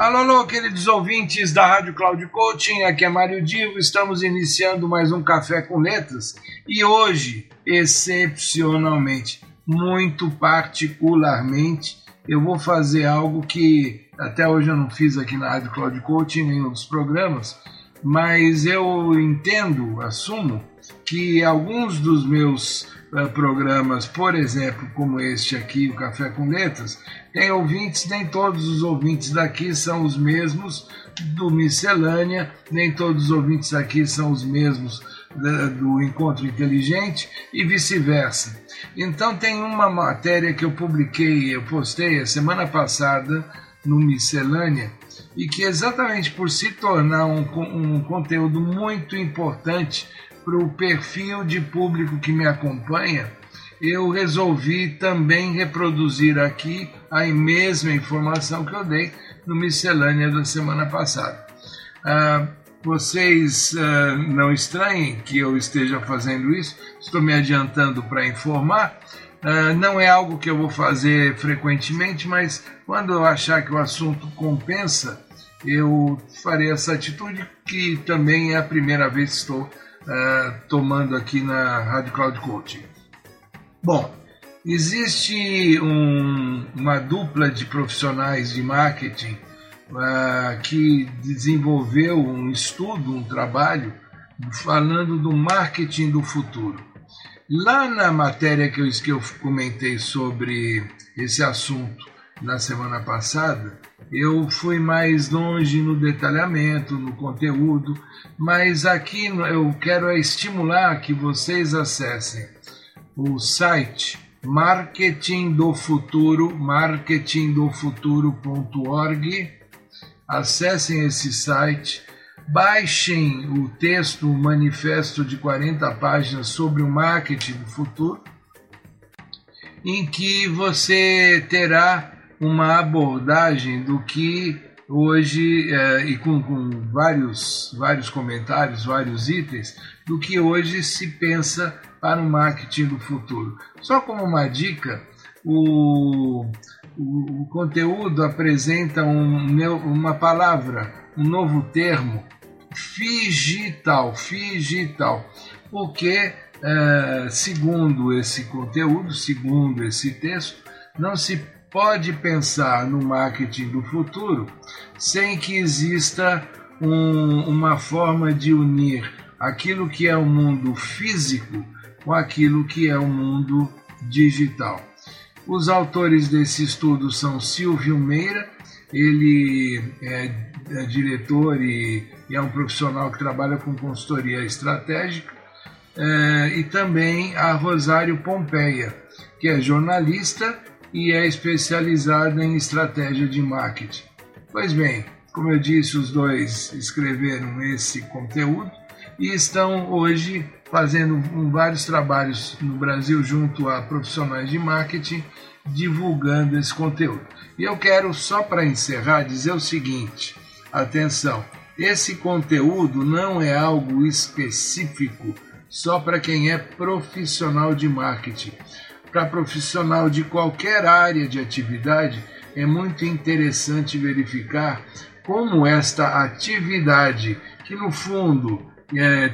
Alô, alô, queridos ouvintes da Rádio Cláudio Coaching, aqui é Mário Divo, estamos iniciando mais um Café com Letras e hoje, excepcionalmente, muito particularmente. Eu vou fazer algo que até hoje eu não fiz aqui na Rádio Cloud Coaching, nenhum outros programas, mas eu entendo, assumo, que alguns dos meus eh, programas, por exemplo, como este aqui, o Café com Letras, tem ouvintes, nem todos os ouvintes daqui são os mesmos do Miscelânea, nem todos os ouvintes daqui são os mesmos do encontro inteligente e vice-versa. Então tem uma matéria que eu publiquei, eu postei a semana passada no Miscelânea, e que exatamente por se tornar um, um, conteúdo muito importante para o perfil de público que me acompanha, eu resolvi também reproduzir aqui a mesma informação que eu dei no Miscelânea da semana passada. Ah, Vocês não estranhem que eu esteja fazendo isso, estou me adiantando para informar. não é algo que eu vou fazer frequentemente, mas quando eu achar que o assunto compensa, eu farei essa atitude, que também a primeira vez estou tomando aqui na Rádio Cloud Coaching. Bom, existe um, uma dupla de profissionais de marketing que desenvolveu um estudo, um trabalho, falando do marketing do futuro. Lá na matéria que eu, que comentei sobre esse assunto na semana passada, eu fui mais longe no detalhamento, no conteúdo, mas aqui eu quero estimular que vocês acessem o site marketingdofuturo, marketingdofuturo.org acessem esse site, baixem o texto, manifesto de 40 páginas sobre o marketing do futuro, em que você terá uma abordagem do que hoje, eh, e com, vários, vários comentários, vários itens, do que hoje se pensa para o marketing do futuro. Só como uma dica, o, conteúdo apresenta um uma palavra, um novo termo, digital, figital porque segundo esse conteúdo, segundo esse texto, não se pode pensar no marketing do futuro sem que exista um, uma forma de unir aquilo que é o mundo físico com aquilo que é o mundo digital. Os autores desse estudo são Silvio Meira, ele é, é diretor e, e é um profissional que trabalha com consultoria estratégica, e também a Rosário Pompeia, que é jornalista e é especializada em estratégia de marketing. Pois bem, como eu disse, os dois escreveram esse conteúdo e estão hoje fazendo um, vários trabalhos no Brasil junto a profissionaes de marketing, divulgando esse conteúdo. E eu quero, só para encerrar, dizer o seguinte: atenção, esse conteúdo não é algo específico só para quem é profissional de marketing. Para profissional de qualquer área de actividade é muito interessante verificar como esta actividade que no fundo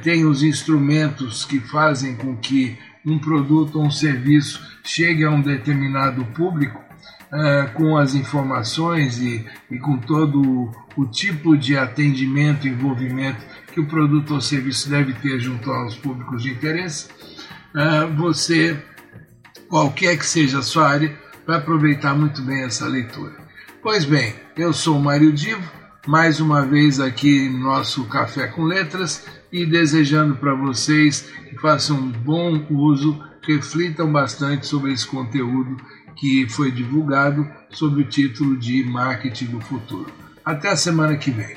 tem os instrumentos que fazem com que um produto ou um serviço chegue a um determinado público, com as informações e, e, com todo o, tipo de atendimento e envolvimento que o produto ou serviço deve ter junto aos públicos de interesse, você, qualquer que seja a sua área, vai aproveitar muito bem essa leitura. Pois bem, eu sou Mário Divo mais uma vez aqui nosso Café com Letras e desejando para vocês que façam um bom uso, reflitam bastante sobre esse conteúdo que foi divulgado sob o título de Marketing do Futuro. Até a semana que vem.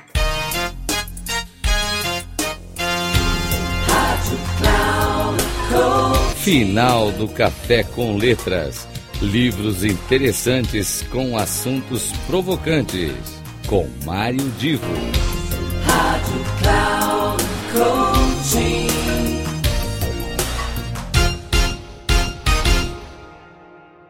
Final do Café com Letras. Livros interessantes com assuntos provocantes com Mário Divo. Rádio Cloud